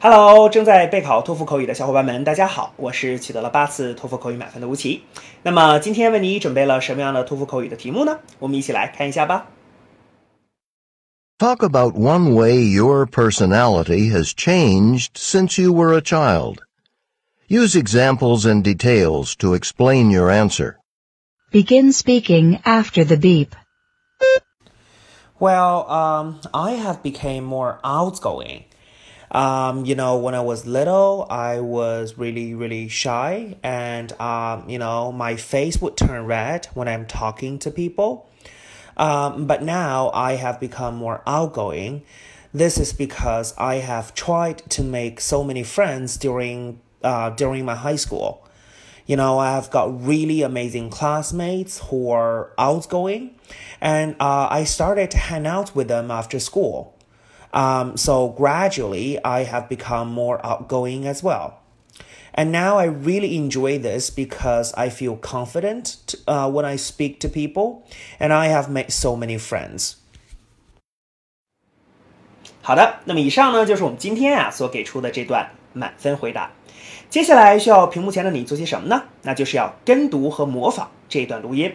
Hello，正在备考托福口语的小伙伴们，大家好，我是取得了八次托福口语满分的吴奇。那么今天为你准备了什么样的托福口语的题目呢？我们一起来看一下吧。Talk about one way your personality has changed since you were a child. Use examples and details to explain your answer. Begin speaking after the beep. Well, um, I have become more outgoing. Um, you know, when I was little, I was really, really shy, and um, you know, my face would turn red when I'm talking to people. Um, but now I have become more outgoing. This is because I have tried to make so many friends during uh, during my high school. You know, I've got really amazing classmates who are outgoing, and uh, I started to hang out with them after school. Um, so gradually, I have become more outgoing as well. And now I really enjoy this because I feel confident uh, when I speak to people, and I have made so many friends. 好的，那么以上呢就是我们今天啊所给出的这段满分回答。接下来需要屏幕前的你做些什么呢？那就是要跟读和模仿这段录音。